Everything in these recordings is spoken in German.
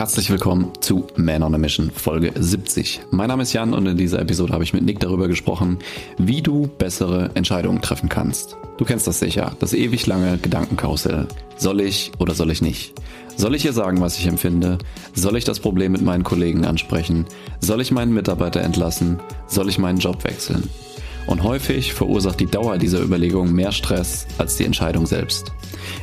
Herzlich willkommen zu Man on a Mission Folge 70. Mein Name ist Jan und in dieser Episode habe ich mit Nick darüber gesprochen, wie du bessere Entscheidungen treffen kannst. Du kennst das sicher, das ewig lange Gedankenkarussell. Soll ich oder soll ich nicht? Soll ich ihr sagen, was ich empfinde? Soll ich das Problem mit meinen Kollegen ansprechen? Soll ich meinen Mitarbeiter entlassen? Soll ich meinen Job wechseln? Und häufig verursacht die Dauer dieser Überlegung mehr Stress als die Entscheidung selbst.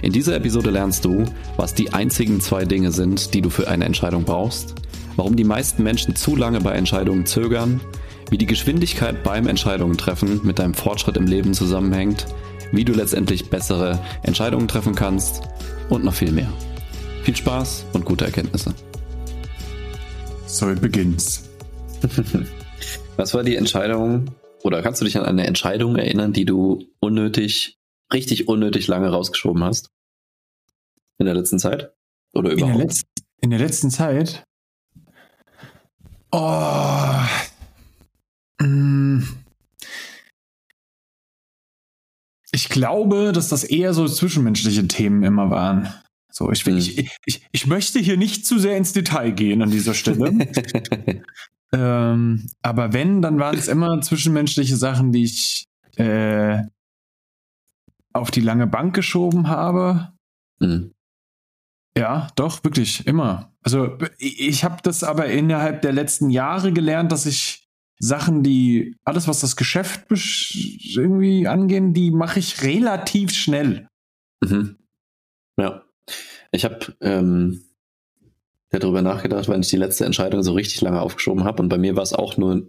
In dieser Episode lernst du, was die einzigen zwei Dinge sind, die du für eine Entscheidung brauchst, warum die meisten Menschen zu lange bei Entscheidungen zögern, wie die Geschwindigkeit beim Entscheidungen treffen mit deinem Fortschritt im Leben zusammenhängt, wie du letztendlich bessere Entscheidungen treffen kannst und noch viel mehr. Viel Spaß und gute Erkenntnisse. So it begins. Was war die Entscheidung oder kannst du dich an eine Entscheidung erinnern, die du unnötig richtig unnötig lange rausgeschoben hast? In der letzten Zeit? Oder überhaupt? In der, Letz in der letzten Zeit? Oh. Mm. Ich glaube, dass das eher so zwischenmenschliche Themen immer waren. So, ich, hm. ich, ich, ich möchte hier nicht zu sehr ins Detail gehen an dieser Stelle. ähm, aber wenn, dann waren es immer zwischenmenschliche Sachen, die ich äh, auf die lange Bank geschoben habe. Mhm. Ja, doch, wirklich, immer. Also ich habe das aber innerhalb der letzten Jahre gelernt, dass ich Sachen, die alles, was das Geschäft irgendwie angehen, die mache ich relativ schnell. Mhm. Ja. Ich habe ähm, darüber nachgedacht, weil ich die letzte Entscheidung so richtig lange aufgeschoben habe und bei mir war es auch nur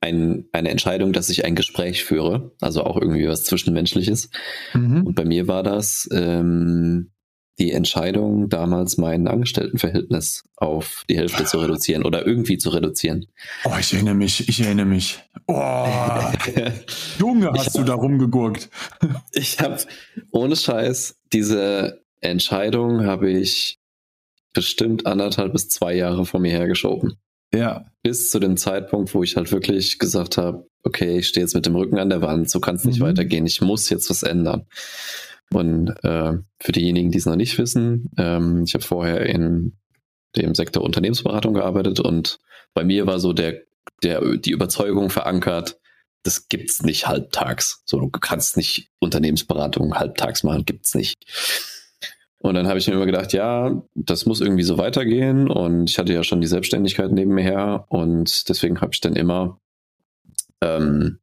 ein, eine Entscheidung, dass ich ein Gespräch führe, also auch irgendwie was Zwischenmenschliches. Mhm. Und bei mir war das ähm, die Entscheidung, damals mein Angestelltenverhältnis auf die Hälfte zu reduzieren oder irgendwie zu reduzieren. Oh, ich erinnere mich, ich erinnere mich. Oh, Junge, hast hab, du da rumgegurkt. ich habe ohne Scheiß diese Entscheidung habe ich bestimmt anderthalb bis zwei Jahre vor mir hergeschoben. Ja. Bis zu dem Zeitpunkt, wo ich halt wirklich gesagt habe, okay, ich stehe jetzt mit dem Rücken an der Wand, so kann es nicht mhm. weitergehen, ich muss jetzt was ändern. Und äh, für diejenigen, die es noch nicht wissen, ähm, ich habe vorher in dem Sektor Unternehmensberatung gearbeitet und bei mir war so der, der die Überzeugung verankert, das gibt's nicht halbtags. So, du kannst nicht Unternehmensberatung halbtags machen, gibt's nicht. Und dann habe ich mir immer gedacht, ja, das muss irgendwie so weitergehen. Und ich hatte ja schon die Selbstständigkeit neben mir her. Und deswegen habe ich dann immer ähm,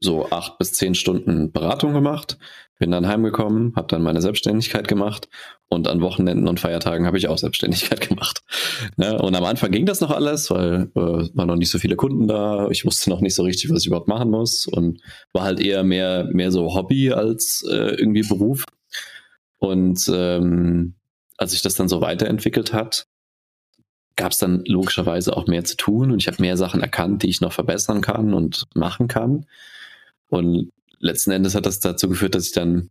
so acht bis zehn Stunden Beratung gemacht, bin dann heimgekommen, habe dann meine Selbstständigkeit gemacht und an Wochenenden und Feiertagen habe ich auch Selbstständigkeit gemacht. Ne? Und am Anfang ging das noch alles, weil äh, waren noch nicht so viele Kunden da. Ich wusste noch nicht so richtig, was ich überhaupt machen muss und war halt eher mehr mehr so Hobby als äh, irgendwie Beruf. Und ähm, als sich das dann so weiterentwickelt hat, gab es dann logischerweise auch mehr zu tun und ich habe mehr Sachen erkannt, die ich noch verbessern kann und machen kann. Und letzten Endes hat das dazu geführt, dass ich dann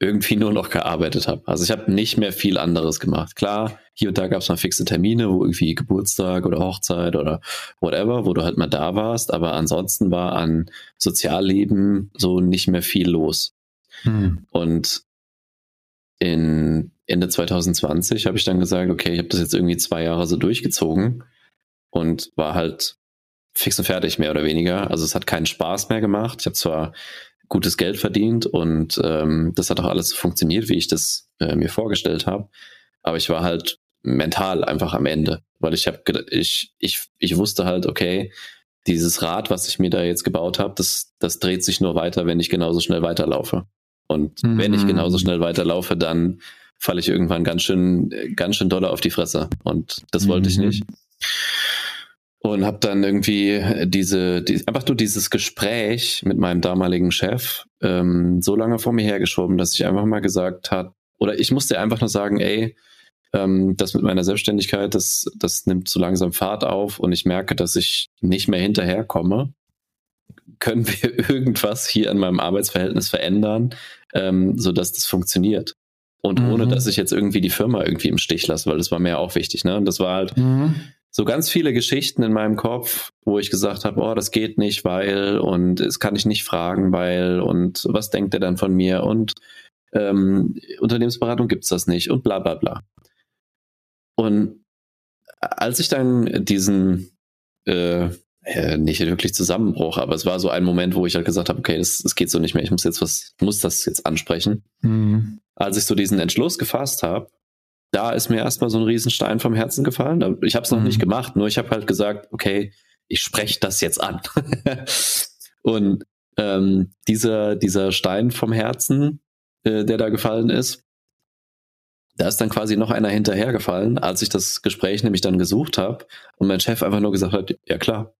irgendwie nur noch gearbeitet habe. Also ich habe nicht mehr viel anderes gemacht. Klar, hier und da gab es mal fixe Termine, wo irgendwie Geburtstag oder Hochzeit oder whatever, wo du halt mal da warst, aber ansonsten war an Sozialleben so nicht mehr viel los. Hm. Und in Ende 2020 habe ich dann gesagt, okay, ich habe das jetzt irgendwie zwei Jahre so durchgezogen und war halt fix und fertig, mehr oder weniger. Also es hat keinen Spaß mehr gemacht. Ich habe zwar gutes Geld verdient und ähm, das hat auch alles funktioniert, wie ich das äh, mir vorgestellt habe, aber ich war halt mental einfach am Ende, weil ich habe ich ich ich wusste halt, okay, dieses Rad, was ich mir da jetzt gebaut habe, das das dreht sich nur weiter, wenn ich genauso schnell weiterlaufe. Und mhm. wenn ich genauso schnell weiterlaufe, dann falle ich irgendwann ganz schön, ganz schön doller auf die Fresse. Und das mhm. wollte ich mhm. nicht. Und habe dann irgendwie diese, die, einfach nur dieses Gespräch mit meinem damaligen Chef ähm, so lange vor mir hergeschoben, dass ich einfach mal gesagt hat, oder ich musste einfach nur sagen, ey, ähm, das mit meiner Selbstständigkeit, das, das nimmt so langsam Fahrt auf und ich merke, dass ich nicht mehr hinterherkomme. Können wir irgendwas hier an meinem Arbeitsverhältnis verändern, ähm, so dass das funktioniert. Und mhm. ohne, dass ich jetzt irgendwie die Firma irgendwie im Stich lasse, weil das war mir auch wichtig. Ne? Und das war halt mhm. so ganz viele Geschichten in meinem Kopf, wo ich gesagt habe, oh, das geht nicht, weil und es kann ich nicht fragen, weil und was denkt er dann von mir und ähm, Unternehmensberatung gibt's das nicht und bla bla bla. Und als ich dann diesen äh, äh, nicht wirklich Zusammenbruch, aber es war so ein Moment, wo ich halt gesagt habe, okay, es, es geht so nicht mehr, ich muss jetzt was, muss das jetzt ansprechen. Mhm. Als ich so diesen Entschluss gefasst habe, da ist mir erstmal so ein Riesenstein vom Herzen gefallen. Ich habe es noch mhm. nicht gemacht, nur ich habe halt gesagt, okay, ich spreche das jetzt an. und ähm, dieser, dieser Stein vom Herzen, äh, der da gefallen ist, da ist dann quasi noch einer hinterhergefallen, als ich das Gespräch nämlich dann gesucht habe und mein Chef einfach nur gesagt hat, ja klar,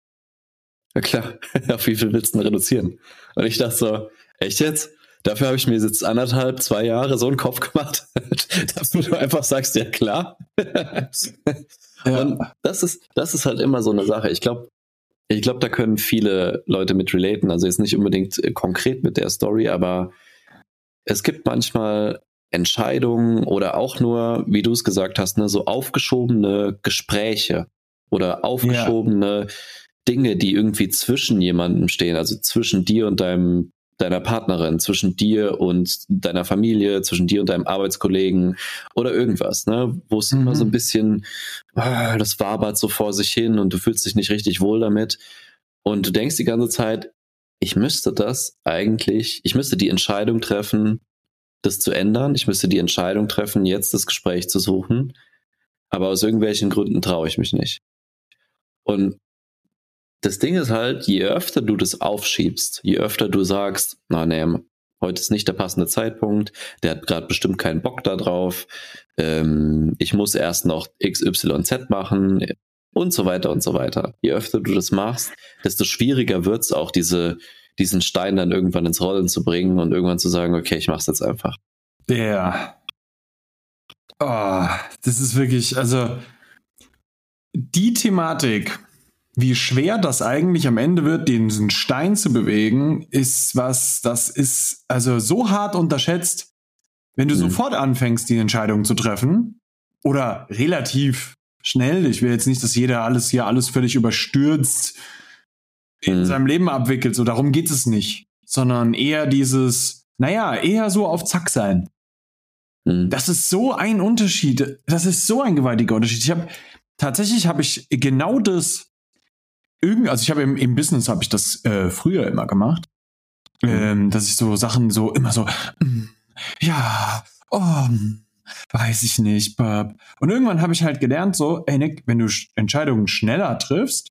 ja klar, auf wie viel willst du denn reduzieren? Und ich dachte so, echt jetzt? Dafür habe ich mir jetzt anderthalb, zwei Jahre so einen Kopf gemacht, dass du einfach sagst, ja klar. ja. Und das ist, das ist halt immer so eine Sache. Ich glaube, ich glaube, da können viele Leute mit relaten. Also jetzt nicht unbedingt äh, konkret mit der Story, aber es gibt manchmal Entscheidungen oder auch nur, wie du es gesagt hast, ne, so aufgeschobene Gespräche oder aufgeschobene. Dinge, die irgendwie zwischen jemandem stehen, also zwischen dir und deinem deiner Partnerin, zwischen dir und deiner Familie, zwischen dir und deinem Arbeitskollegen oder irgendwas, ne? Wo es mhm. immer so ein mhm. bisschen, ah, das wabert so vor sich hin und du fühlst dich nicht richtig wohl damit. Und du denkst die ganze Zeit, ich müsste das eigentlich, ich müsste die Entscheidung treffen, das zu ändern. Ich müsste die Entscheidung treffen, jetzt das Gespräch zu suchen. Aber aus irgendwelchen Gründen traue ich mich nicht. Und das Ding ist halt, je öfter du das aufschiebst, je öfter du sagst, na nee, heute ist nicht der passende Zeitpunkt, der hat gerade bestimmt keinen Bock da drauf, ähm, ich muss erst noch XYZ machen und so weiter und so weiter. Je öfter du das machst, desto schwieriger wird's auch, diese, diesen Stein dann irgendwann ins Rollen zu bringen und irgendwann zu sagen, okay, ich mach's jetzt einfach. Ja. Oh, das ist wirklich, also die Thematik, wie schwer das eigentlich am Ende wird, diesen Stein zu bewegen, ist was, das ist also so hart unterschätzt, wenn du mhm. sofort anfängst, die Entscheidung zu treffen oder relativ schnell. Ich will jetzt nicht, dass jeder alles hier alles völlig überstürzt in mhm. seinem Leben abwickelt. So darum geht es nicht, sondern eher dieses, naja, eher so auf Zack sein. Mhm. Das ist so ein Unterschied. Das ist so ein gewaltiger Unterschied. Ich habe tatsächlich habe ich genau das irgendwie, also ich habe im, im Business habe ich das äh, früher immer gemacht, mhm. ähm, dass ich so Sachen so immer so, mm, ja, oh, weiß ich nicht, Bub. Und irgendwann habe ich halt gelernt so, ey Nick, wenn du Entscheidungen schneller triffst,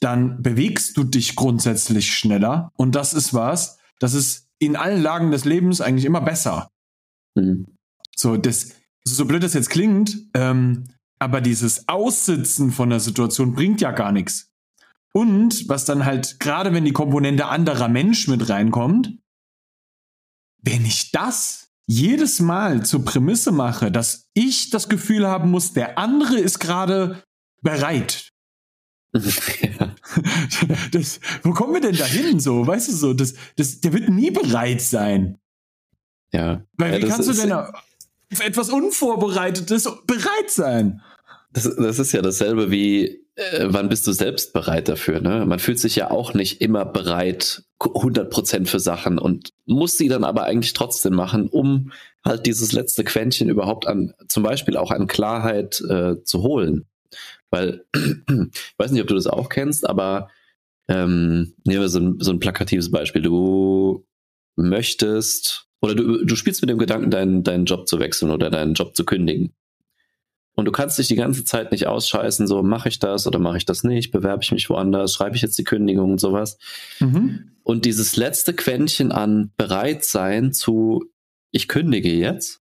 dann bewegst du dich grundsätzlich schneller und das ist was, das ist in allen Lagen des Lebens eigentlich immer besser. Mhm. So, das, so blöd das jetzt klingt, ähm, aber dieses Aussitzen von der Situation bringt ja gar nichts. Und was dann halt, gerade wenn die Komponente anderer Mensch mit reinkommt, wenn ich das jedes Mal zur Prämisse mache, dass ich das Gefühl haben muss, der andere ist gerade bereit. Ja. Das, wo kommen wir denn dahin so? Weißt du so, das, das, der wird nie bereit sein. Ja. Weil ja, wie kannst du denn auf etwas Unvorbereitetes bereit sein? Das, das ist ja dasselbe wie, äh, wann bist du selbst bereit dafür? Ne? Man fühlt sich ja auch nicht immer bereit, 100% für Sachen und muss sie dann aber eigentlich trotzdem machen, um halt dieses letzte Quäntchen überhaupt an, zum Beispiel auch an Klarheit äh, zu holen. Weil, ich weiß nicht, ob du das auch kennst, aber ähm, nehmen wir so ein, so ein plakatives Beispiel. Du möchtest oder du, du spielst mit dem Gedanken, deinen, deinen Job zu wechseln oder deinen Job zu kündigen. Und du kannst dich die ganze Zeit nicht ausscheißen, so mache ich das oder mache ich das nicht, bewerbe ich mich woanders, schreibe ich jetzt die Kündigung und sowas. Mhm. Und dieses letzte Quäntchen an Bereitsein zu, ich kündige jetzt,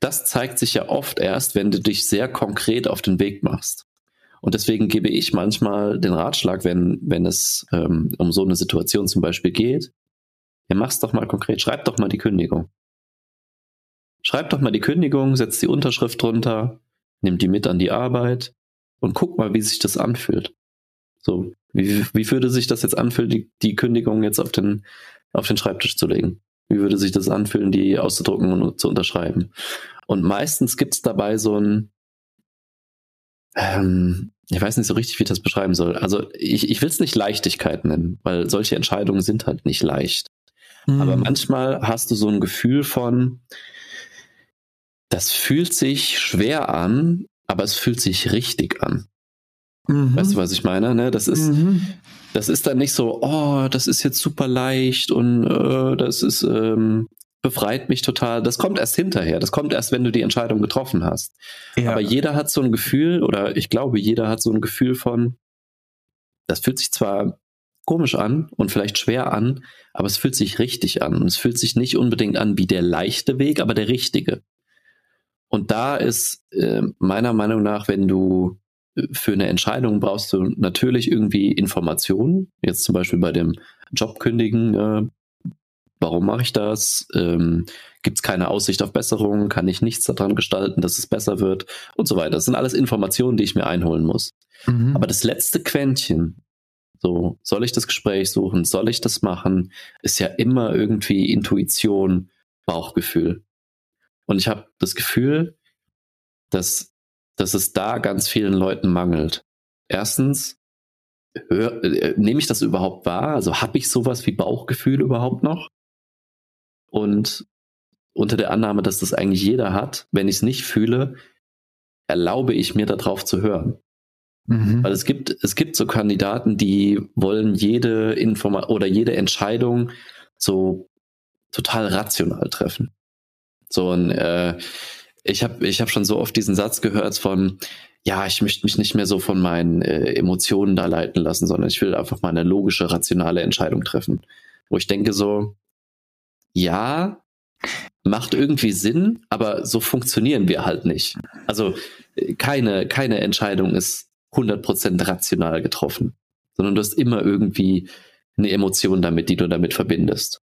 das zeigt sich ja oft erst, wenn du dich sehr konkret auf den Weg machst. Und deswegen gebe ich manchmal den Ratschlag, wenn, wenn es ähm, um so eine Situation zum Beispiel geht, ja, mach's doch mal konkret, schreib doch mal die Kündigung. Schreib doch mal die Kündigung, setz die Unterschrift drunter, nimm die mit an die Arbeit und guck mal, wie sich das anfühlt. So, wie, wie würde sich das jetzt anfühlen, die, die Kündigung jetzt auf den, auf den Schreibtisch zu legen? Wie würde sich das anfühlen, die auszudrucken und zu unterschreiben? Und meistens gibt's dabei so ein, ähm, ich weiß nicht so richtig, wie ich das beschreiben soll. Also ich, ich will es nicht Leichtigkeit nennen, weil solche Entscheidungen sind halt nicht leicht. Mhm. Aber manchmal hast du so ein Gefühl von, das fühlt sich schwer an, aber es fühlt sich richtig an. Mhm. Weißt du, was ich meine? Ne? Das ist, mhm. das ist dann nicht so, oh, das ist jetzt super leicht und äh, das ist ähm, befreit mich total. Das kommt erst hinterher. Das kommt erst, wenn du die Entscheidung getroffen hast. Ja. Aber jeder hat so ein Gefühl, oder ich glaube, jeder hat so ein Gefühl von, das fühlt sich zwar komisch an und vielleicht schwer an, aber es fühlt sich richtig an. Und es fühlt sich nicht unbedingt an wie der leichte Weg, aber der richtige. Und da ist äh, meiner Meinung nach, wenn du äh, für eine Entscheidung brauchst du natürlich irgendwie Informationen. Jetzt zum Beispiel bei dem Jobkündigen, äh, warum mache ich das? Ähm, Gibt es keine Aussicht auf Besserung? Kann ich nichts daran gestalten, dass es besser wird? Und so weiter. Das sind alles Informationen, die ich mir einholen muss. Mhm. Aber das letzte Quäntchen, so, soll ich das Gespräch suchen? Soll ich das machen? Ist ja immer irgendwie Intuition, Bauchgefühl. Und ich habe das Gefühl, dass, dass es da ganz vielen Leuten mangelt. Erstens, hör, äh, nehme ich das überhaupt wahr? Also habe ich sowas wie Bauchgefühl überhaupt noch? Und unter der Annahme, dass das eigentlich jeder hat, wenn ich es nicht fühle, erlaube ich mir darauf zu hören. Mhm. Weil es gibt, es gibt so Kandidaten, die wollen jede Informa oder jede Entscheidung so total rational treffen. So ein, äh, ich habe ich hab schon so oft diesen Satz gehört von, ja, ich möchte mich nicht mehr so von meinen äh, Emotionen da leiten lassen, sondern ich will einfach mal eine logische, rationale Entscheidung treffen. Wo ich denke so, ja, macht irgendwie Sinn, aber so funktionieren wir halt nicht. Also keine, keine Entscheidung ist 100% rational getroffen, sondern du hast immer irgendwie eine Emotion damit, die du damit verbindest.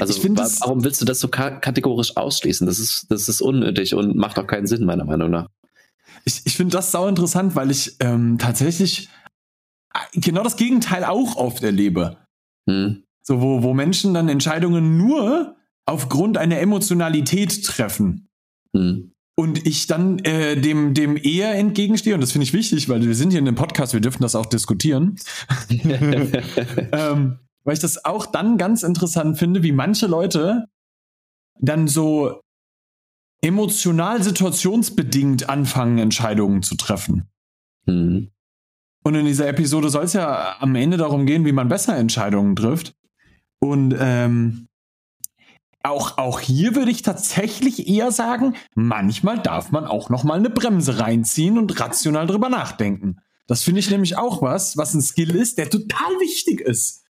Also find, warum willst du das so kategorisch ausschließen? Das ist, das ist unnötig und macht auch keinen Sinn, meiner Meinung nach. Ich, ich finde das sau interessant, weil ich ähm, tatsächlich äh, genau das Gegenteil auch oft erlebe. Hm. So, wo, wo Menschen dann Entscheidungen nur aufgrund einer Emotionalität treffen. Hm. Und ich dann äh, dem, dem eher entgegenstehe, und das finde ich wichtig, weil wir sind hier in einem Podcast, wir dürfen das auch diskutieren. ähm, weil ich das auch dann ganz interessant finde, wie manche Leute dann so emotional situationsbedingt anfangen, Entscheidungen zu treffen. Mhm. Und in dieser Episode soll es ja am Ende darum gehen, wie man besser Entscheidungen trifft. Und ähm, auch, auch hier würde ich tatsächlich eher sagen, manchmal darf man auch noch mal eine Bremse reinziehen und rational drüber nachdenken. Das finde ich nämlich auch was, was ein Skill ist, der total wichtig ist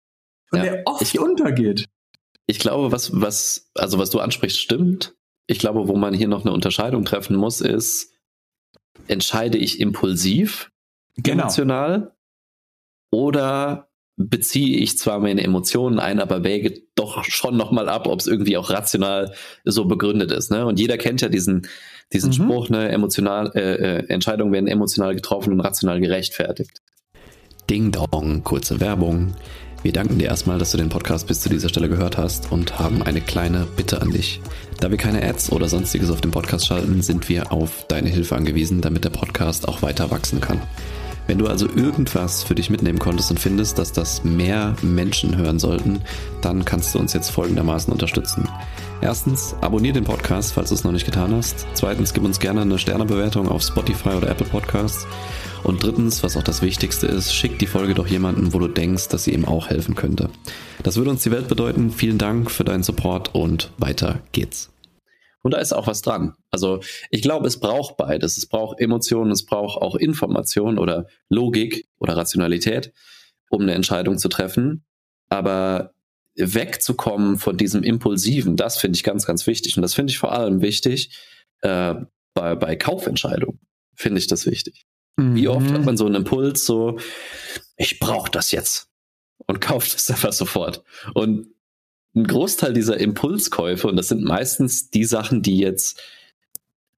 und ja, der oft ich, untergeht. Ich glaube, was, was, also was du ansprichst, stimmt. Ich glaube, wo man hier noch eine Unterscheidung treffen muss, ist, entscheide ich impulsiv, genau. emotional, oder beziehe ich zwar meine Emotionen ein, aber wäge doch schon nochmal ab, ob es irgendwie auch rational so begründet ist. Ne? Und jeder kennt ja diesen, diesen mhm. Spruch, ne, emotional, äh, äh, Entscheidungen werden emotional getroffen und rational gerechtfertigt. Ding Dong, kurze Werbung. Wir danken dir erstmal, dass du den Podcast bis zu dieser Stelle gehört hast und haben eine kleine Bitte an dich. Da wir keine Ads oder sonstiges auf dem Podcast schalten, sind wir auf deine Hilfe angewiesen, damit der Podcast auch weiter wachsen kann. Wenn du also irgendwas für dich mitnehmen konntest und findest, dass das mehr Menschen hören sollten, dann kannst du uns jetzt folgendermaßen unterstützen. Erstens, abonniere den Podcast, falls du es noch nicht getan hast. Zweitens, gib uns gerne eine Sternebewertung auf Spotify oder Apple Podcasts. Und drittens, was auch das Wichtigste ist, schick die Folge doch jemanden, wo du denkst, dass sie ihm auch helfen könnte. Das würde uns die Welt bedeuten. Vielen Dank für deinen Support und weiter geht's. Und da ist auch was dran. Also ich glaube, es braucht beides. Es braucht Emotionen, es braucht auch Information oder Logik oder Rationalität, um eine Entscheidung zu treffen. Aber wegzukommen von diesem Impulsiven, das finde ich ganz, ganz wichtig. Und das finde ich vor allem wichtig äh, bei, bei Kaufentscheidungen. Finde ich das wichtig. Wie oft hat mhm. man so einen Impuls, so, ich brauche das jetzt und kauft es einfach sofort. Und ein Großteil dieser Impulskäufe, und das sind meistens die Sachen, die jetzt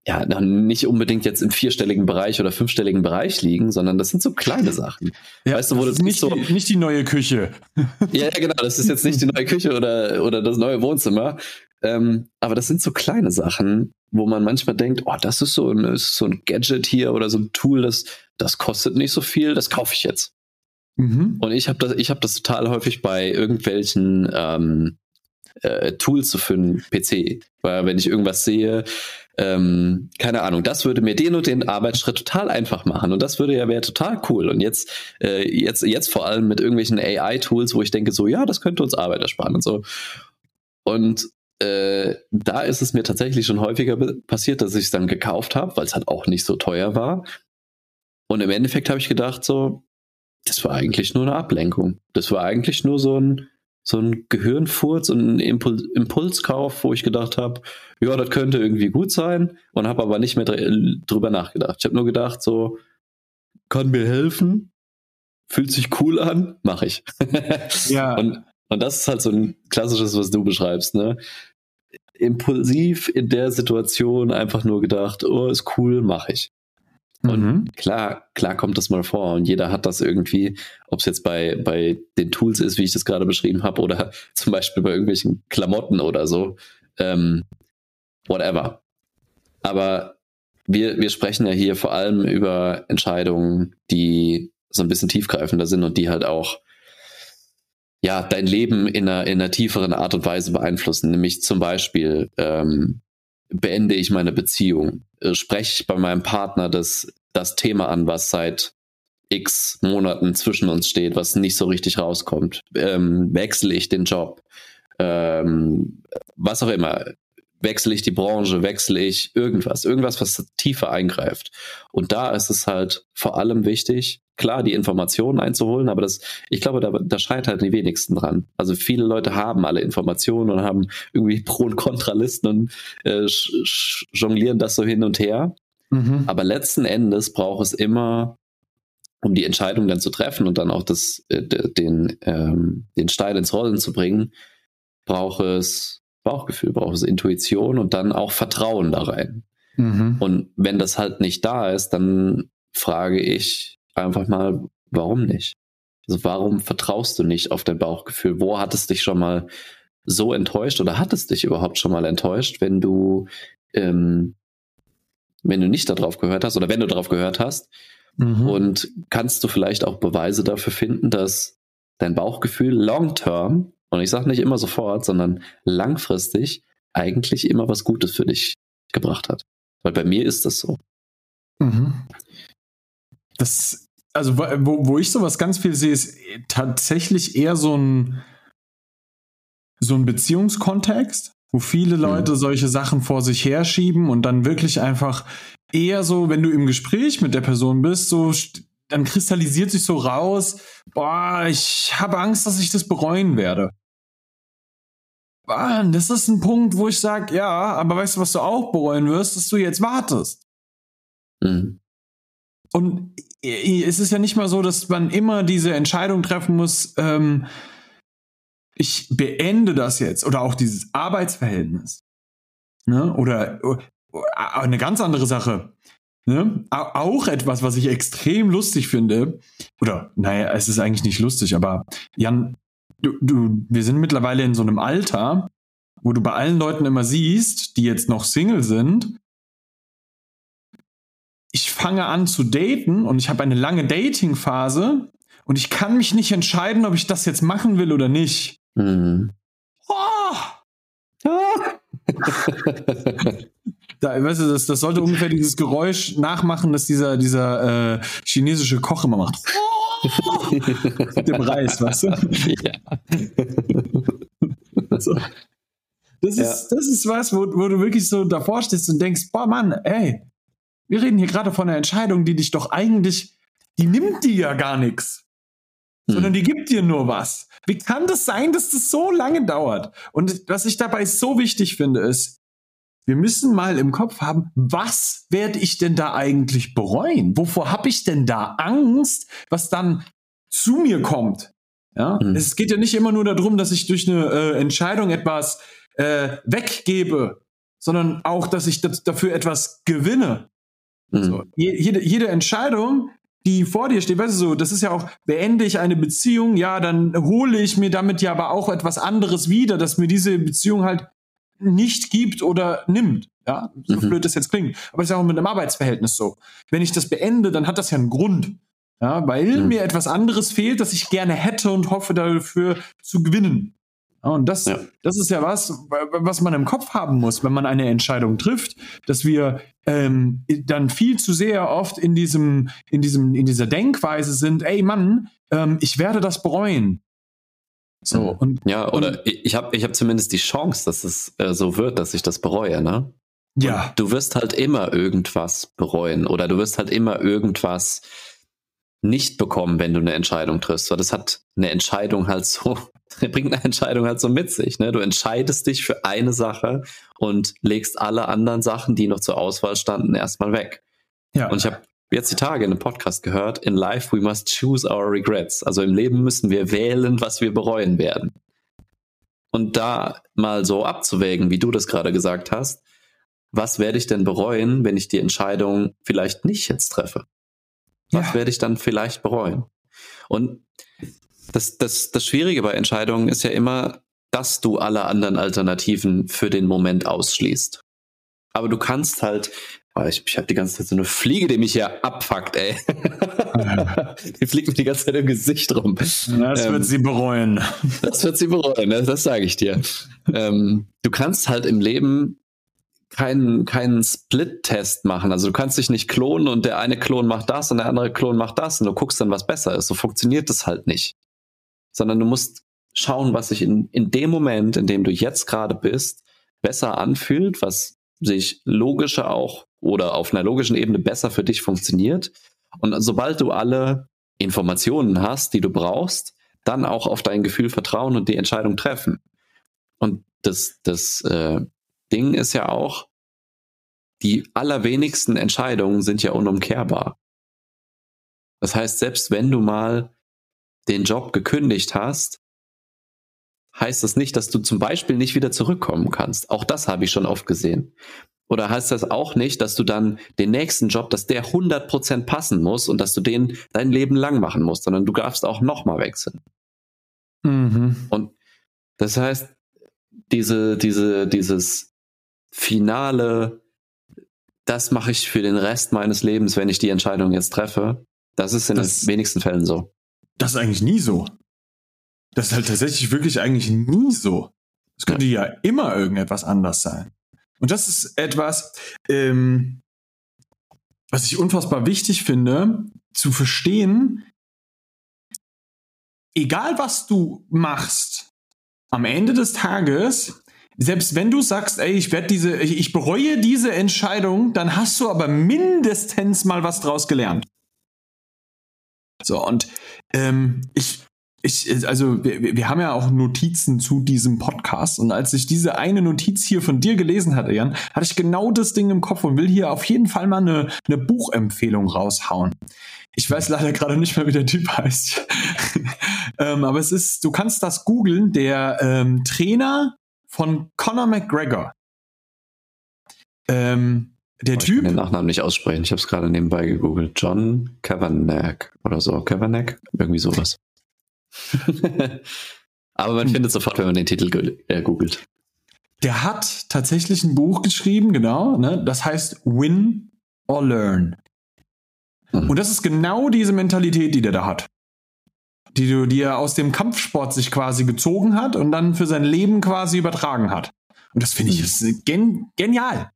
ja nicht unbedingt jetzt im vierstelligen Bereich oder fünfstelligen Bereich liegen, sondern das sind so kleine Sachen. Ja, weißt du, wo das nicht, so, die, nicht die neue Küche. Ja, genau, das ist jetzt nicht die neue Küche oder, oder das neue Wohnzimmer. Ähm, aber das sind so kleine Sachen, wo man manchmal denkt, oh, das ist so ein, ist so ein Gadget hier oder so ein Tool, das, das kostet nicht so viel, das kaufe ich jetzt. Mhm. Und ich habe das, ich habe das total häufig bei irgendwelchen ähm, äh, Tools für einen PC. Weil wenn ich irgendwas sehe, ähm, keine Ahnung, das würde mir den und den Arbeitsschritt total einfach machen und das würde ja wäre total cool. Und jetzt, äh, jetzt, jetzt vor allem mit irgendwelchen AI-Tools, wo ich denke so, ja, das könnte uns Arbeit ersparen und so. Und äh, da ist es mir tatsächlich schon häufiger passiert, dass ich es dann gekauft habe, weil es halt auch nicht so teuer war. Und im Endeffekt habe ich gedacht so, das war eigentlich nur eine Ablenkung. Das war eigentlich nur so ein so ein Gehirnfurz und ein Impul Impulskauf, wo ich gedacht habe, ja, das könnte irgendwie gut sein und habe aber nicht mehr dr drüber nachgedacht. Ich habe nur gedacht, so, kann mir helfen, fühlt sich cool an, mache ich. ja. Und, und das ist halt so ein klassisches, was du beschreibst, ne? Impulsiv in der Situation einfach nur gedacht, oh, ist cool, mache ich. Und mhm. klar, klar kommt das mal vor und jeder hat das irgendwie, ob es jetzt bei, bei den Tools ist, wie ich das gerade beschrieben habe, oder zum Beispiel bei irgendwelchen Klamotten oder so. Ähm, whatever. Aber wir, wir sprechen ja hier vor allem über Entscheidungen, die so ein bisschen tiefgreifender sind und die halt auch ja dein Leben in einer, in einer tieferen Art und Weise beeinflussen. Nämlich zum Beispiel, ähm, beende ich meine Beziehung? Äh, spreche ich bei meinem Partner das, das Thema an, was seit x Monaten zwischen uns steht, was nicht so richtig rauskommt? Ähm, wechsle ich den Job? Ähm, was auch immer wechsle ich die Branche, wechsle ich irgendwas, irgendwas, was tiefer eingreift. Und da ist es halt vor allem wichtig, klar, die Informationen einzuholen, aber das, ich glaube, da, da scheitert die wenigsten dran. Also viele Leute haben alle Informationen und haben irgendwie Pro- und Kontralisten und äh, jonglieren das so hin und her. Mhm. Aber letzten Endes braucht es immer, um die Entscheidung dann zu treffen und dann auch das, äh, den, ähm, den Stein ins Rollen zu bringen, braucht es Bauchgefühl, braucht es Intuition und dann auch Vertrauen da rein. Mhm. Und wenn das halt nicht da ist, dann frage ich einfach mal, warum nicht? Also warum vertraust du nicht auf dein Bauchgefühl? Wo hat es dich schon mal so enttäuscht oder hat es dich überhaupt schon mal enttäuscht, wenn du, ähm, wenn du nicht darauf gehört hast oder wenn du darauf gehört hast? Mhm. Und kannst du vielleicht auch Beweise dafür finden, dass dein Bauchgefühl long term und ich sage nicht immer sofort, sondern langfristig eigentlich immer was Gutes für dich gebracht hat. Weil bei mir ist das so. Mhm. Das, also wo, wo ich sowas ganz viel sehe, ist tatsächlich eher so ein, so ein Beziehungskontext, wo viele mhm. Leute solche Sachen vor sich herschieben und dann wirklich einfach eher so, wenn du im Gespräch mit der Person bist, so dann kristallisiert sich so raus, boah, ich habe Angst, dass ich das bereuen werde. Ah, das ist ein Punkt, wo ich sage, ja, aber weißt du, was du auch bereuen wirst, dass du jetzt wartest. Mhm. Und es ist ja nicht mal so, dass man immer diese Entscheidung treffen muss, ähm, ich beende das jetzt oder auch dieses Arbeitsverhältnis. Ne? Oder, oder eine ganz andere Sache. Ne? Auch etwas, was ich extrem lustig finde. Oder, naja, es ist eigentlich nicht lustig, aber Jan, du, du, wir sind mittlerweile in so einem Alter, wo du bei allen Leuten immer siehst, die jetzt noch Single sind, ich fange an zu daten und ich habe eine lange Dating-Phase und ich kann mich nicht entscheiden, ob ich das jetzt machen will oder nicht. Mhm. Oh! da, weißt du, das, das sollte ungefähr dieses Geräusch nachmachen, das dieser, dieser äh, chinesische Koch immer macht. Mit dem Reis, weißt du? Ja. so. Das, ja. ist, das ist was, wo, wo du wirklich so davor stehst und denkst, boah Mann, ey, wir reden hier gerade von einer Entscheidung, die dich doch eigentlich, die nimmt dir ja gar nichts, hm. sondern die gibt dir nur was. Wie kann das sein, dass das so lange dauert? Und was ich dabei so wichtig finde, ist, wir müssen mal im Kopf haben, was werde ich denn da eigentlich bereuen? Wovor habe ich denn da Angst, was dann zu mir kommt? Ja, mhm. es geht ja nicht immer nur darum, dass ich durch eine äh, Entscheidung etwas äh, weggebe, sondern auch, dass ich dafür etwas gewinne. Mhm. So, jede, jede Entscheidung, die vor dir steht, weißt du so, das ist ja auch, beende ich eine Beziehung, ja, dann hole ich mir damit ja aber auch etwas anderes wieder, dass mir diese Beziehung halt nicht gibt oder nimmt. Ja, so mhm. blöd das jetzt klingt. Aber es ist ja auch mit einem Arbeitsverhältnis so. Wenn ich das beende, dann hat das ja einen Grund. Ja, weil mhm. mir etwas anderes fehlt, das ich gerne hätte und hoffe dafür zu gewinnen. Und das, ja. das ist ja was, was man im Kopf haben muss, wenn man eine Entscheidung trifft, dass wir ähm, dann viel zu sehr oft in diesem, in diesem, in dieser Denkweise sind, ey Mann, ähm, ich werde das bereuen. So, mhm. und, ja, oder und, ich habe ich hab zumindest die Chance, dass es äh, so wird, dass ich das bereue, ne? Ja. Und du wirst halt immer irgendwas bereuen oder du wirst halt immer irgendwas nicht bekommen, wenn du eine Entscheidung triffst. Weil das hat eine Entscheidung halt so, bringt eine Entscheidung halt so mit sich. Ne? Du entscheidest dich für eine Sache und legst alle anderen Sachen, die noch zur Auswahl standen, erstmal weg. Ja. Und ich habe jetzt die Tage in einem Podcast gehört, in life we must choose our regrets. Also im Leben müssen wir wählen, was wir bereuen werden. Und da mal so abzuwägen, wie du das gerade gesagt hast, was werde ich denn bereuen, wenn ich die Entscheidung vielleicht nicht jetzt treffe? Was ja. werde ich dann vielleicht bereuen? Und das, das, das Schwierige bei Entscheidungen ist ja immer, dass du alle anderen Alternativen für den Moment ausschließt. Aber du kannst halt Oh, ich, ich habe die ganze Zeit so eine Fliege, die mich hier abfuckt, ey. die fliegt mir die ganze Zeit im Gesicht rum. Das ähm, wird sie bereuen. Das wird sie bereuen, das, das sage ich dir. ähm, du kannst halt im Leben keinen keinen Split-Test machen. Also du kannst dich nicht klonen und der eine Klon macht das und der andere Klon macht das und du guckst dann, was besser ist. So funktioniert das halt nicht. Sondern du musst schauen, was sich in, in dem Moment, in dem du jetzt gerade bist, besser anfühlt, was sich logischer auch oder auf einer logischen Ebene besser für dich funktioniert. Und sobald du alle Informationen hast, die du brauchst, dann auch auf dein Gefühl vertrauen und die Entscheidung treffen. Und das, das äh, Ding ist ja auch, die allerwenigsten Entscheidungen sind ja unumkehrbar. Das heißt, selbst wenn du mal den Job gekündigt hast, heißt das nicht, dass du zum Beispiel nicht wieder zurückkommen kannst. Auch das habe ich schon oft gesehen. Oder heißt das auch nicht, dass du dann den nächsten Job, dass der 100% passen muss und dass du den dein Leben lang machen musst, sondern du darfst auch nochmal wechseln. Mhm. Und das heißt, diese, diese, dieses finale, das mache ich für den Rest meines Lebens, wenn ich die Entscheidung jetzt treffe, das ist in das, den wenigsten Fällen so. Das ist eigentlich nie so. Das ist halt tatsächlich wirklich eigentlich nie so. Es könnte ja. ja immer irgendetwas anders sein. Und das ist etwas, ähm, was ich unfassbar wichtig finde, zu verstehen, egal was du machst, am Ende des Tages, selbst wenn du sagst, ey, ich werde diese, ich, ich bereue diese Entscheidung, dann hast du aber mindestens mal was draus gelernt. So, und ähm, ich ich, also wir, wir haben ja auch Notizen zu diesem Podcast und als ich diese eine Notiz hier von dir gelesen hatte, Jan, hatte ich genau das Ding im Kopf und will hier auf jeden Fall mal eine, eine Buchempfehlung raushauen. Ich weiß leider gerade nicht mehr, wie der Typ heißt. ähm, aber es ist, du kannst das googeln, der ähm, Trainer von Conor McGregor. Ähm, der oh, Typ. Ich kann den Nachnamen nicht aussprechen. Ich habe es gerade nebenbei gegoogelt. John Kavanagh oder so. Kavanagh? Irgendwie sowas. Aber man hm. findet sofort, wenn man den Titel äh, googelt. Der hat tatsächlich ein Buch geschrieben, genau. Ne? Das heißt Win or Learn. Mhm. Und das ist genau diese Mentalität, die der da hat. Die, die er aus dem Kampfsport sich quasi gezogen hat und dann für sein Leben quasi übertragen hat. Und das finde ich mhm. gen genial.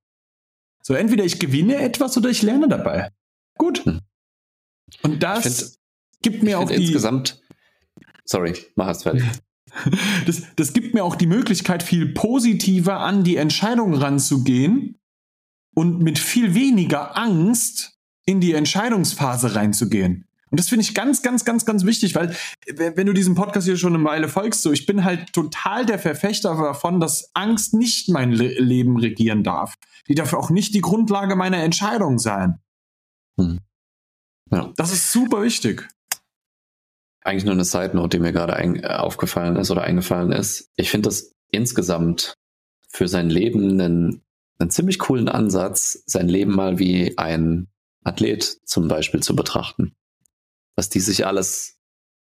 So, entweder ich gewinne etwas oder ich lerne dabei. Gut. Mhm. Und das find, gibt mir auch die. Insgesamt Sorry, mach es fertig. Das, das gibt mir auch die Möglichkeit, viel positiver an die Entscheidung ranzugehen und mit viel weniger Angst in die Entscheidungsphase reinzugehen. Und das finde ich ganz, ganz, ganz, ganz wichtig, weil wenn du diesem Podcast hier schon eine Weile folgst, so ich bin halt total der Verfechter davon, dass Angst nicht mein Le Leben regieren darf. Die darf auch nicht die Grundlage meiner Entscheidung sein. Hm. Ja. Das ist super wichtig eigentlich nur eine Side Note, die mir gerade äh, aufgefallen ist oder eingefallen ist. Ich finde das insgesamt für sein Leben einen, einen ziemlich coolen Ansatz, sein Leben mal wie ein Athlet zum Beispiel zu betrachten. Was die sich alles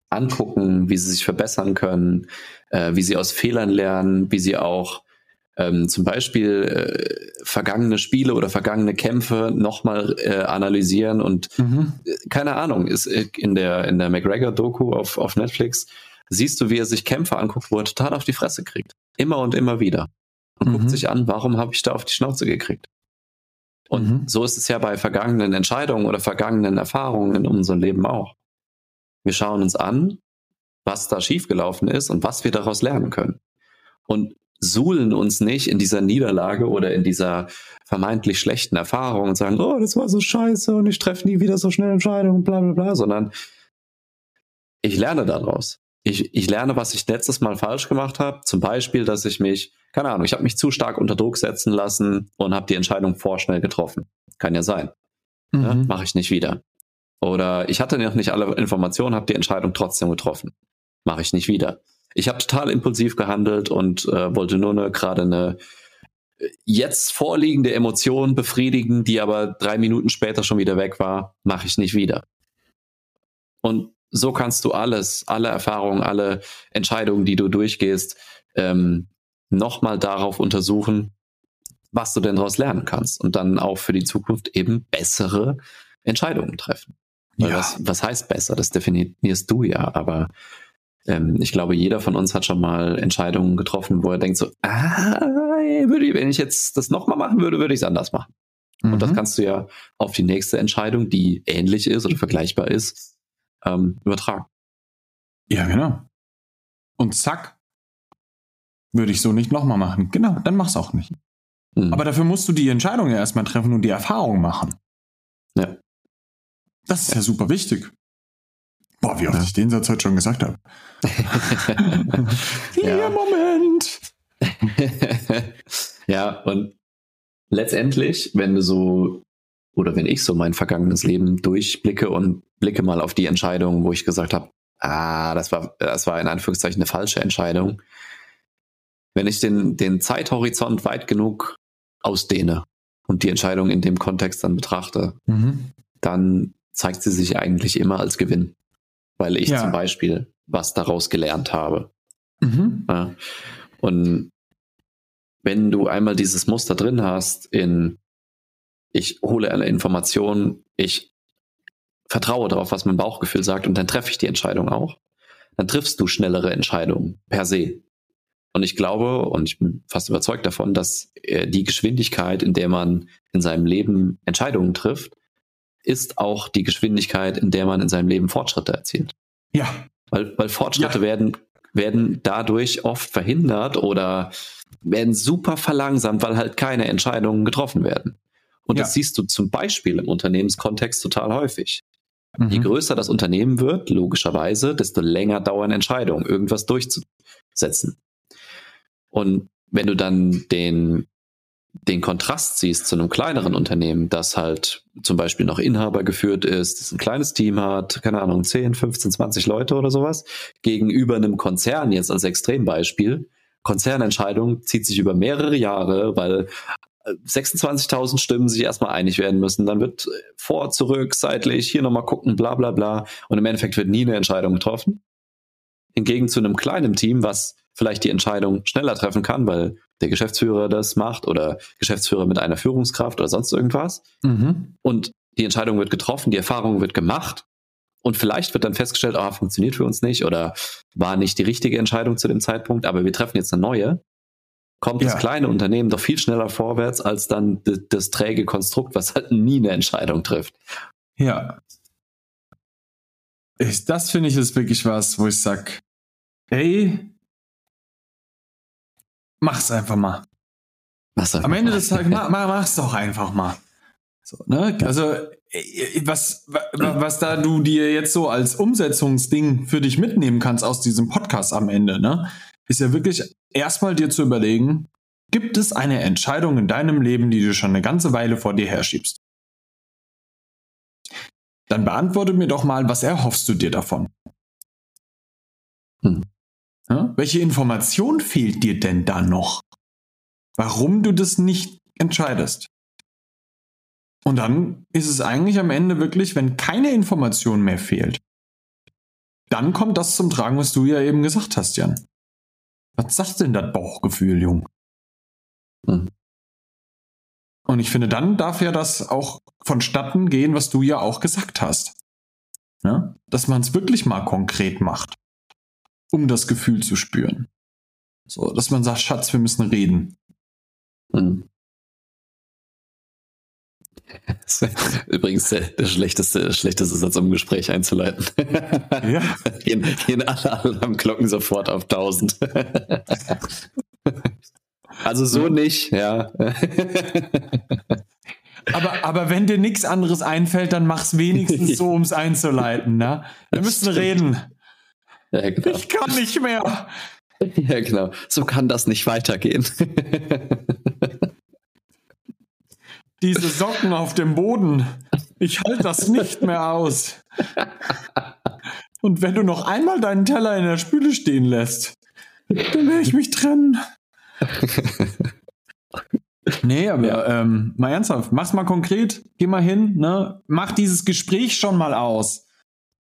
angucken, wie sie sich verbessern können, äh, wie sie aus Fehlern lernen, wie sie auch ähm, zum Beispiel äh, vergangene Spiele oder vergangene Kämpfe nochmal äh, analysieren und mhm. äh, keine Ahnung, ist äh, in der in der McGregor-Doku auf, auf Netflix siehst du, wie er sich Kämpfer anguckt, wo er total auf die Fresse kriegt. Immer und immer wieder. Und mhm. guckt sich an, warum habe ich da auf die Schnauze gekriegt? Und mhm. so ist es ja bei vergangenen Entscheidungen oder vergangenen Erfahrungen in unserem Leben auch. Wir schauen uns an, was da schiefgelaufen ist und was wir daraus lernen können. Und suhlen uns nicht in dieser Niederlage oder in dieser vermeintlich schlechten Erfahrung und sagen, oh, das war so scheiße und ich treffe nie wieder so schnell Entscheidungen, bla bla bla, sondern ich lerne daraus. Ich, ich lerne, was ich letztes Mal falsch gemacht habe. Zum Beispiel, dass ich mich, keine Ahnung, ich habe mich zu stark unter Druck setzen lassen und habe die Entscheidung vorschnell getroffen. Kann ja sein. Mhm. Ja, Mache ich nicht wieder. Oder ich hatte noch nicht alle Informationen, habe die Entscheidung trotzdem getroffen. Mache ich nicht wieder. Ich habe total impulsiv gehandelt und äh, wollte nur ne, gerade eine jetzt vorliegende Emotion befriedigen, die aber drei Minuten später schon wieder weg war. Mache ich nicht wieder. Und so kannst du alles, alle Erfahrungen, alle Entscheidungen, die du durchgehst, ähm, nochmal darauf untersuchen, was du denn daraus lernen kannst und dann auch für die Zukunft eben bessere Entscheidungen treffen. Ja. Was, was heißt besser? Das definierst du ja, aber ähm, ich glaube, jeder von uns hat schon mal Entscheidungen getroffen, wo er denkt so, ah, würde, wenn ich jetzt das nochmal machen würde, würde ich es anders machen. Mhm. Und das mhm. kannst du ja auf die nächste Entscheidung, die ähnlich ist oder vergleichbar ist, ähm, übertragen. Ja, genau. Und zack, würde ich so nicht nochmal machen. Genau, dann mach's auch nicht. Mhm. Aber dafür musst du die Entscheidung ja erstmal treffen und die Erfahrung machen. Ja. Das ist ja, super wichtig. Boah, wie oft ja. ich den Satz heute schon gesagt habe. ja, Moment. ja, und letztendlich, wenn du so, oder wenn ich so mein vergangenes Leben durchblicke und blicke mal auf die Entscheidung, wo ich gesagt habe, ah, das war, das war in Anführungszeichen eine falsche Entscheidung. Wenn ich den, den Zeithorizont weit genug ausdehne und die Entscheidung in dem Kontext dann betrachte, mhm. dann zeigt sie sich eigentlich immer als Gewinn weil ich ja. zum Beispiel was daraus gelernt habe. Mhm. Ja. Und wenn du einmal dieses Muster drin hast in ich hole alle Informationen, ich vertraue darauf, was mein Bauchgefühl sagt und dann treffe ich die Entscheidung auch, dann triffst du schnellere Entscheidungen per se. Und ich glaube und ich bin fast überzeugt davon, dass äh, die Geschwindigkeit, in der man in seinem Leben Entscheidungen trifft, ist auch die Geschwindigkeit, in der man in seinem Leben Fortschritte erzielt. Ja. Weil, weil Fortschritte ja. werden, werden dadurch oft verhindert oder werden super verlangsamt, weil halt keine Entscheidungen getroffen werden. Und ja. das siehst du zum Beispiel im Unternehmenskontext total häufig. Mhm. Je größer das Unternehmen wird, logischerweise, desto länger dauern Entscheidungen, irgendwas durchzusetzen. Und wenn du dann den den Kontrast siehst zu einem kleineren Unternehmen, das halt zum Beispiel noch Inhaber geführt ist, das ein kleines Team hat, keine Ahnung, 10, 15, 20 Leute oder sowas, gegenüber einem Konzern jetzt als Extrembeispiel. Konzernentscheidung zieht sich über mehrere Jahre, weil 26.000 Stimmen sich erstmal einig werden müssen. Dann wird vor, zurück, seitlich, hier nochmal gucken, bla bla bla. Und im Endeffekt wird nie eine Entscheidung getroffen. Hingegen zu einem kleinen Team, was vielleicht die Entscheidung schneller treffen kann, weil der Geschäftsführer das macht oder Geschäftsführer mit einer Führungskraft oder sonst irgendwas. Mhm. Und die Entscheidung wird getroffen, die Erfahrung wird gemacht. Und vielleicht wird dann festgestellt, ah, funktioniert für uns nicht oder war nicht die richtige Entscheidung zu dem Zeitpunkt, aber wir treffen jetzt eine neue. Kommt ja. das kleine Unternehmen doch viel schneller vorwärts als dann das, das träge Konstrukt, was halt nie eine Entscheidung trifft. Ja. Ich, das finde ich ist wirklich was, wo ich sage, ey, mach's einfach mal. Mach's einfach Am Ende mal. des Tages, mach, mach's doch einfach mal. So, ne? Also, äh, was, was da du dir jetzt so als Umsetzungsding für dich mitnehmen kannst aus diesem Podcast am Ende, ne? Ist ja wirklich erstmal dir zu überlegen, gibt es eine Entscheidung in deinem Leben, die du schon eine ganze Weile vor dir herschiebst? Dann beantworte mir doch mal, was erhoffst du dir davon? Hm. Ja? Welche Information fehlt dir denn da noch? Warum du das nicht entscheidest? Und dann ist es eigentlich am Ende wirklich, wenn keine Information mehr fehlt, dann kommt das zum Tragen, was du ja eben gesagt hast, Jan. Was sagt denn das Bauchgefühl, Jung? Hm. Und ich finde, dann darf ja das auch vonstatten gehen, was du ja auch gesagt hast. Ja? Dass man es wirklich mal konkret macht. Um das Gefühl zu spüren. So, dass man sagt, Schatz, wir müssen reden. Mhm. Übrigens der, der, schlechteste, schlechteste Satz, um ein Gespräch einzuleiten. Ja. gehen, gehen alle Alarmglocken sofort auf 1000. also so nicht, ja. Aber, aber wenn dir nichts anderes einfällt, dann mach's wenigstens so, um es einzuleiten. Ne? Wir müssen reden. Ja, genau. Ich kann nicht mehr. Ja, genau. So kann das nicht weitergehen. Diese Socken auf dem Boden. Ich halte das nicht mehr aus. Und wenn du noch einmal deinen Teller in der Spüle stehen lässt, dann werde ich mich trennen. Nee, aber ja. ähm, mal ernsthaft, mach's mal konkret, geh mal hin, ne? Mach dieses Gespräch schon mal aus.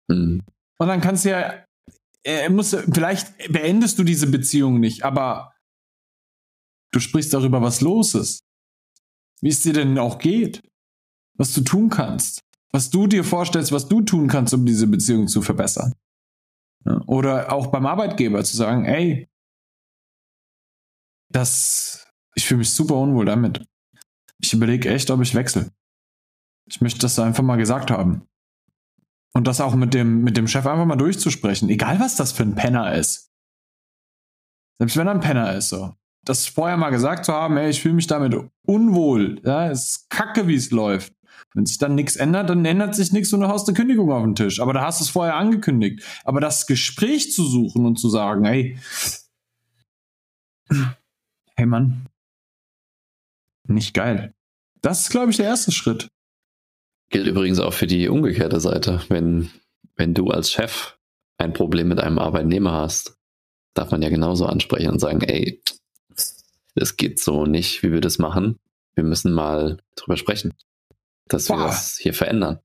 Mhm. Und dann kannst du ja, äh, musst, vielleicht beendest du diese Beziehung nicht, aber du sprichst darüber, was los ist wie es dir denn auch geht, was du tun kannst, was du dir vorstellst, was du tun kannst, um diese Beziehung zu verbessern. Oder auch beim Arbeitgeber zu sagen, ey, das, ich fühle mich super unwohl damit. Ich überlege echt, ob ich wechsle. Ich möchte das einfach mal gesagt haben. Und das auch mit dem, mit dem Chef einfach mal durchzusprechen. Egal, was das für ein Penner ist. Selbst wenn er ein Penner ist, so das vorher mal gesagt zu haben, ey, ich fühle mich damit unwohl, ja, ist kacke, wie es läuft. Wenn sich dann nichts ändert, dann ändert sich nichts und du haust eine Kündigung auf den Tisch. Aber da hast du es vorher angekündigt. Aber das Gespräch zu suchen und zu sagen, hey, hey Mann, nicht geil. Das ist, glaube ich, der erste Schritt. Gilt übrigens auch für die umgekehrte Seite. Wenn, wenn du als Chef ein Problem mit einem Arbeitnehmer hast, darf man ja genauso ansprechen und sagen, ey, es geht so nicht, wie wir das machen. Wir müssen mal drüber sprechen, dass Boah. wir das hier verändern.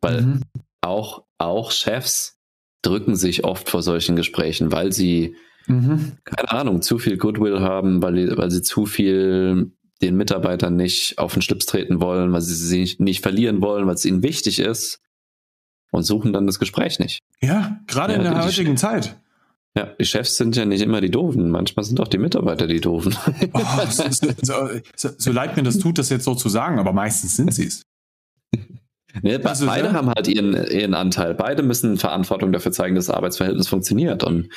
Weil mhm. auch, auch Chefs drücken sich oft vor solchen Gesprächen, weil sie, mhm. keine Ahnung, zu viel Goodwill haben, weil, weil sie zu viel den Mitarbeitern nicht auf den Schlips treten wollen, weil sie sie nicht, verlieren wollen, weil es ihnen wichtig ist und suchen dann das Gespräch nicht. Ja, gerade ja, in der heutigen Zeit. Ja, die Chefs sind ja nicht immer die Doofen. Manchmal sind auch die Mitarbeiter die Doofen. Oh, so, so, so, so, leid mir das tut, das jetzt so zu sagen, aber meistens sind sie es. Nee, also, beide ja. haben halt ihren, ihren Anteil. Beide müssen Verantwortung dafür zeigen, dass das Arbeitsverhältnis funktioniert. Und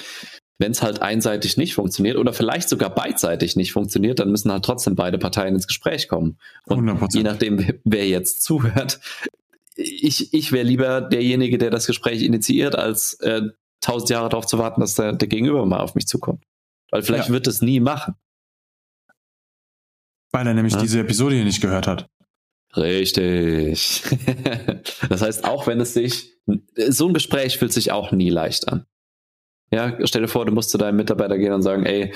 wenn es halt einseitig nicht funktioniert oder vielleicht sogar beidseitig nicht funktioniert, dann müssen halt trotzdem beide Parteien ins Gespräch kommen. Und 100%. je nachdem, wer jetzt zuhört, ich, ich wäre lieber derjenige, der das Gespräch initiiert, als äh, tausend Jahre darauf zu warten, dass der, der Gegenüber mal auf mich zukommt. Weil vielleicht ja. wird es nie machen. Weil er nämlich ja? diese Episode hier nicht gehört hat. Richtig. das heißt, auch wenn es sich, so ein Gespräch fühlt sich auch nie leicht an. Ja, stell dir vor, du musst zu deinem Mitarbeiter gehen und sagen, ey,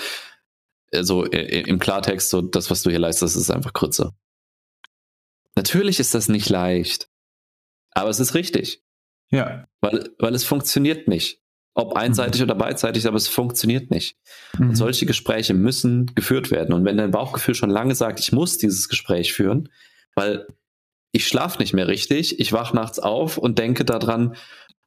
so im Klartext, so das, was du hier leistest, ist einfach Krütze. Natürlich ist das nicht leicht, aber es ist richtig. Ja. Weil, weil es funktioniert nicht. Ob einseitig mhm. oder beidseitig, aber es funktioniert nicht. Mhm. Und solche Gespräche müssen geführt werden. Und wenn dein Bauchgefühl schon lange sagt, ich muss dieses Gespräch führen, weil ich schlafe nicht mehr richtig, ich wach nachts auf und denke daran,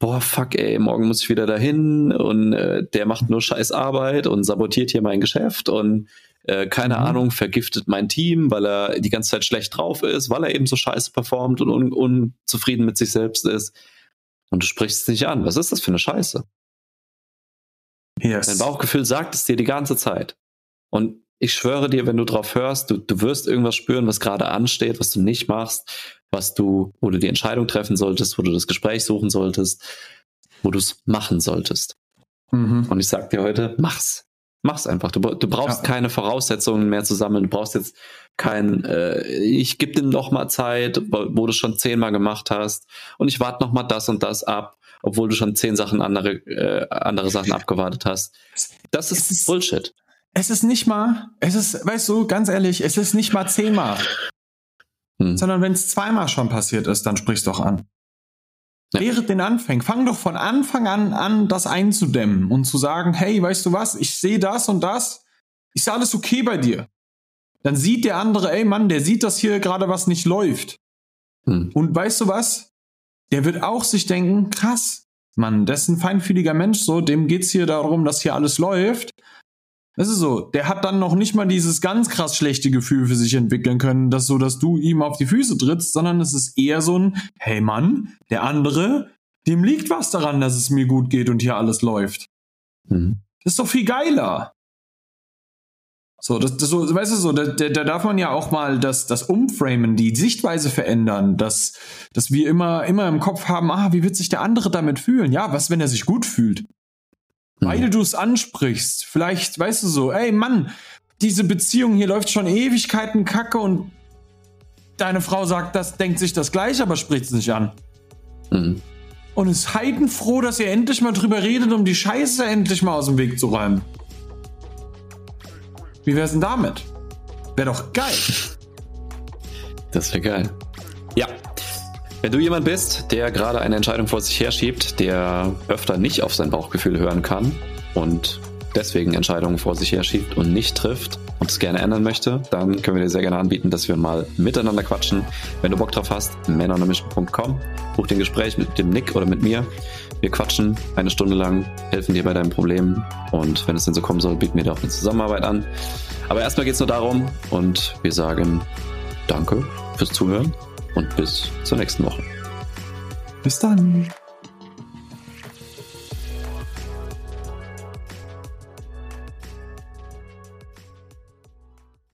boah, fuck, ey, morgen muss ich wieder dahin und äh, der macht nur scheiß Arbeit und sabotiert hier mein Geschäft und äh, keine mhm. Ahnung, vergiftet mein Team, weil er die ganze Zeit schlecht drauf ist, weil er eben so scheiße performt und un unzufrieden mit sich selbst ist. Und du sprichst es nicht an. Was ist das für eine Scheiße? Yes. Dein Bauchgefühl sagt es dir die ganze Zeit. Und ich schwöre dir, wenn du drauf hörst, du, du wirst irgendwas spüren, was gerade ansteht, was du nicht machst, was du, wo du die Entscheidung treffen solltest, wo du das Gespräch suchen solltest, wo du es machen solltest. Mhm. Und ich sag dir heute, mach's. Mach's einfach. Du, du brauchst ja. keine Voraussetzungen mehr zu sammeln. Du brauchst jetzt kein, äh, ich gebe dir noch mal Zeit, wo, du schon zehnmal gemacht hast und ich warte noch mal das und das ab obwohl du schon zehn Sachen andere, äh, andere Sachen abgewartet hast. Das ist, ist Bullshit. Es ist nicht mal, es ist, weißt du, ganz ehrlich, es ist nicht mal zehnmal. Hm. Sondern wenn es zweimal schon passiert ist, dann sprichst du doch an. Ja. Während den Anfängen, fang doch von Anfang an an, das einzudämmen und zu sagen, hey, weißt du was, ich sehe das und das, ist alles okay bei dir. Dann sieht der andere, ey Mann, der sieht, dass hier gerade was nicht läuft. Hm. Und weißt du was? der wird auch sich denken, krass, Mann, das ist ein feinfühliger Mensch, so, dem geht's hier darum, dass hier alles läuft. Das ist so, der hat dann noch nicht mal dieses ganz krass schlechte Gefühl für sich entwickeln können, dass so, dass du ihm auf die Füße trittst, sondern es ist eher so ein, hey Mann, der andere, dem liegt was daran, dass es mir gut geht und hier alles läuft. Mhm. Das ist doch viel geiler. So, das, das so, weißt du so, da, da darf man ja auch mal das, das Umframen, die Sichtweise verändern, dass, dass wir immer, immer im Kopf haben, ah, wie wird sich der andere damit fühlen? Ja, was, wenn er sich gut fühlt? Mhm. Weil du es ansprichst. Vielleicht, weißt du so, ey Mann, diese Beziehung hier läuft schon Ewigkeiten kacke und deine Frau sagt das, denkt sich das gleich, aber spricht es nicht an. Mhm. Und ist heidenfroh, dass ihr endlich mal drüber redet, um die Scheiße endlich mal aus dem Weg zu räumen. Wie wär's denn damit? Wäre doch geil. Das wäre geil. Ja. Wenn du jemand bist, der gerade eine Entscheidung vor sich herschiebt, der öfter nicht auf sein Bauchgefühl hören kann und deswegen Entscheidungen vor sich herschiebt und nicht trifft und es gerne ändern möchte, dann können wir dir sehr gerne anbieten, dass wir mal miteinander quatschen. Wenn du Bock drauf hast, männernomission.com, buch den Gespräch mit dem Nick oder mit mir. Wir quatschen eine Stunde lang, helfen dir bei deinen Problemen und wenn es denn so kommen soll, bieten wir dir auch eine Zusammenarbeit an. Aber erstmal geht es nur darum und wir sagen Danke fürs Zuhören und bis zur nächsten Woche. Bis dann.